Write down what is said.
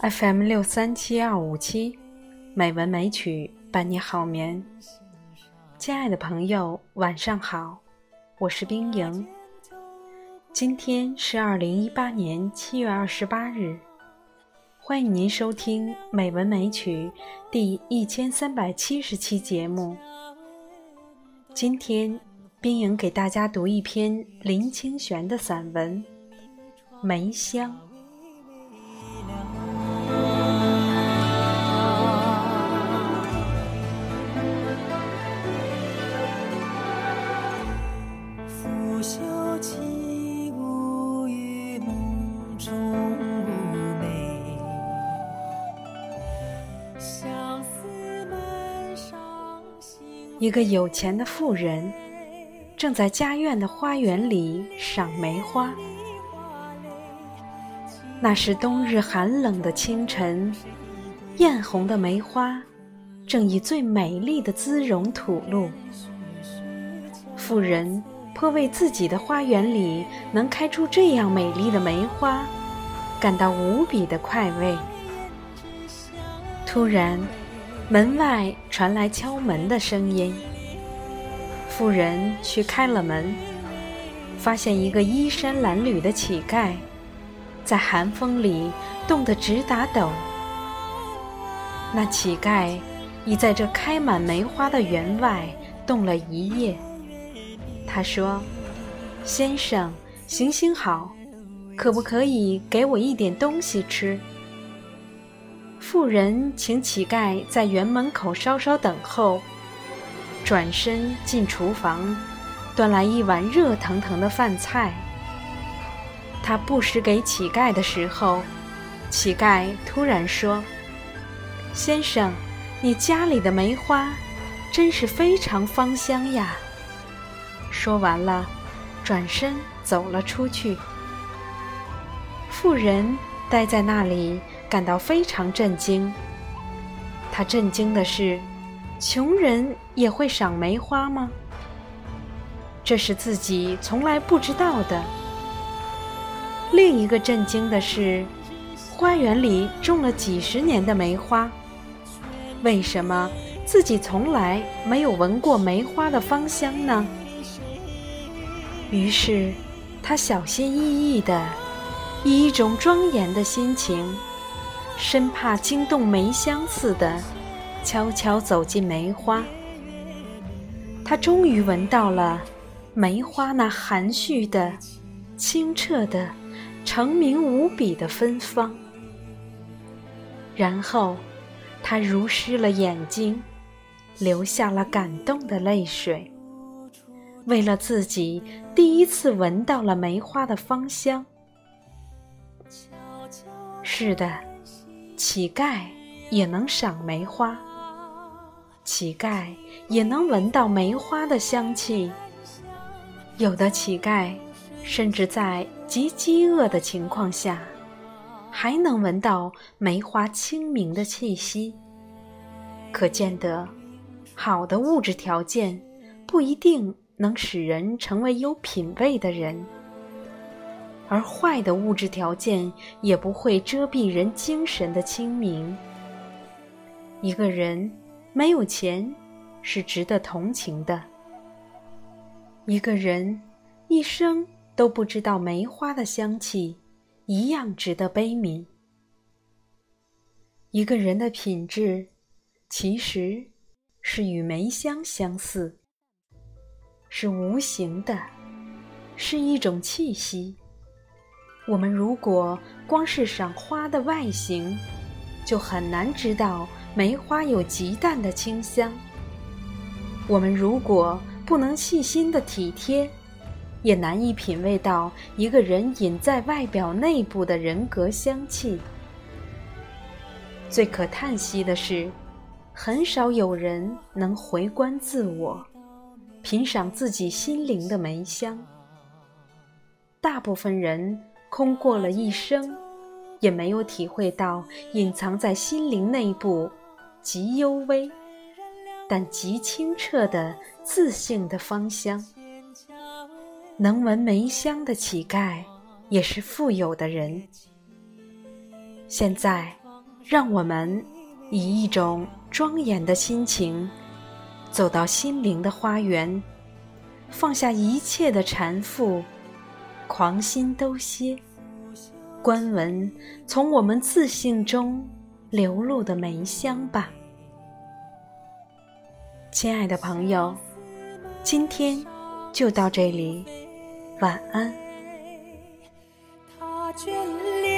FM 六三七二五七，美文美曲伴你好眠。亲爱的朋友，晚上好，我是冰莹。今天是二零一八年七月二十八日，欢迎您收听《美文美曲》第一千三百七十期节目。今天，冰莹给大家读一篇林清玄的散文《梅香》。一个有钱的富人，正在家院的花园里赏梅花。那是冬日寒冷的清晨，艳红的梅花正以最美丽的姿容吐露。富人颇为自己的花园里能开出这样美丽的梅花，感到无比的快慰。突然。门外传来敲门的声音。妇人去开了门，发现一个衣衫褴褛的乞丐，在寒风里冻得直打抖。那乞丐已在这开满梅花的园外冻了一夜。他说：“先生，行行好，可不可以给我一点东西吃？”妇人请乞丐在园门口稍稍等候，转身进厨房，端来一碗热腾腾的饭菜。他布施给乞丐的时候，乞丐突然说：“先生，你家里的梅花真是非常芳香呀。”说完了，转身走了出去。妇人待在那里。感到非常震惊。他震惊的是，穷人也会赏梅花吗？这是自己从来不知道的。另一个震惊的是，花园里种了几十年的梅花，为什么自己从来没有闻过梅花的芳香呢？于是，他小心翼翼的，以一种庄严的心情。生怕惊动梅香似的，悄悄走进梅花。他终于闻到了梅花那含蓄的、清澈的、澄明无比的芬芳。然后，他如湿了眼睛，流下了感动的泪水。为了自己第一次闻到了梅花的芳香。是的。乞丐也能赏梅花，乞丐也能闻到梅花的香气。有的乞丐甚至在极饥饿的情况下，还能闻到梅花清明的气息。可见得，好的物质条件不一定能使人成为有品位的人。而坏的物质条件也不会遮蔽人精神的清明。一个人没有钱是值得同情的。一个人一生都不知道梅花的香气，一样值得悲悯。一个人的品质，其实是与梅香相似，是无形的，是一种气息。我们如果光是赏花的外形，就很难知道梅花有极淡的清香。我们如果不能细心的体贴，也难以品味到一个人隐在外表内部的人格香气。最可叹息的是，很少有人能回观自我，品赏自己心灵的梅香。大部分人。空过了一生，也没有体会到隐藏在心灵内部极幽微，但极清澈的自信的芳香。能闻梅香的乞丐，也是富有的人。现在，让我们以一种庄严的心情，走到心灵的花园，放下一切的缠缚，狂心都歇，观闻从我们自信中流露的梅香吧。亲爱的朋友，今天就到这里，晚安。他眷恋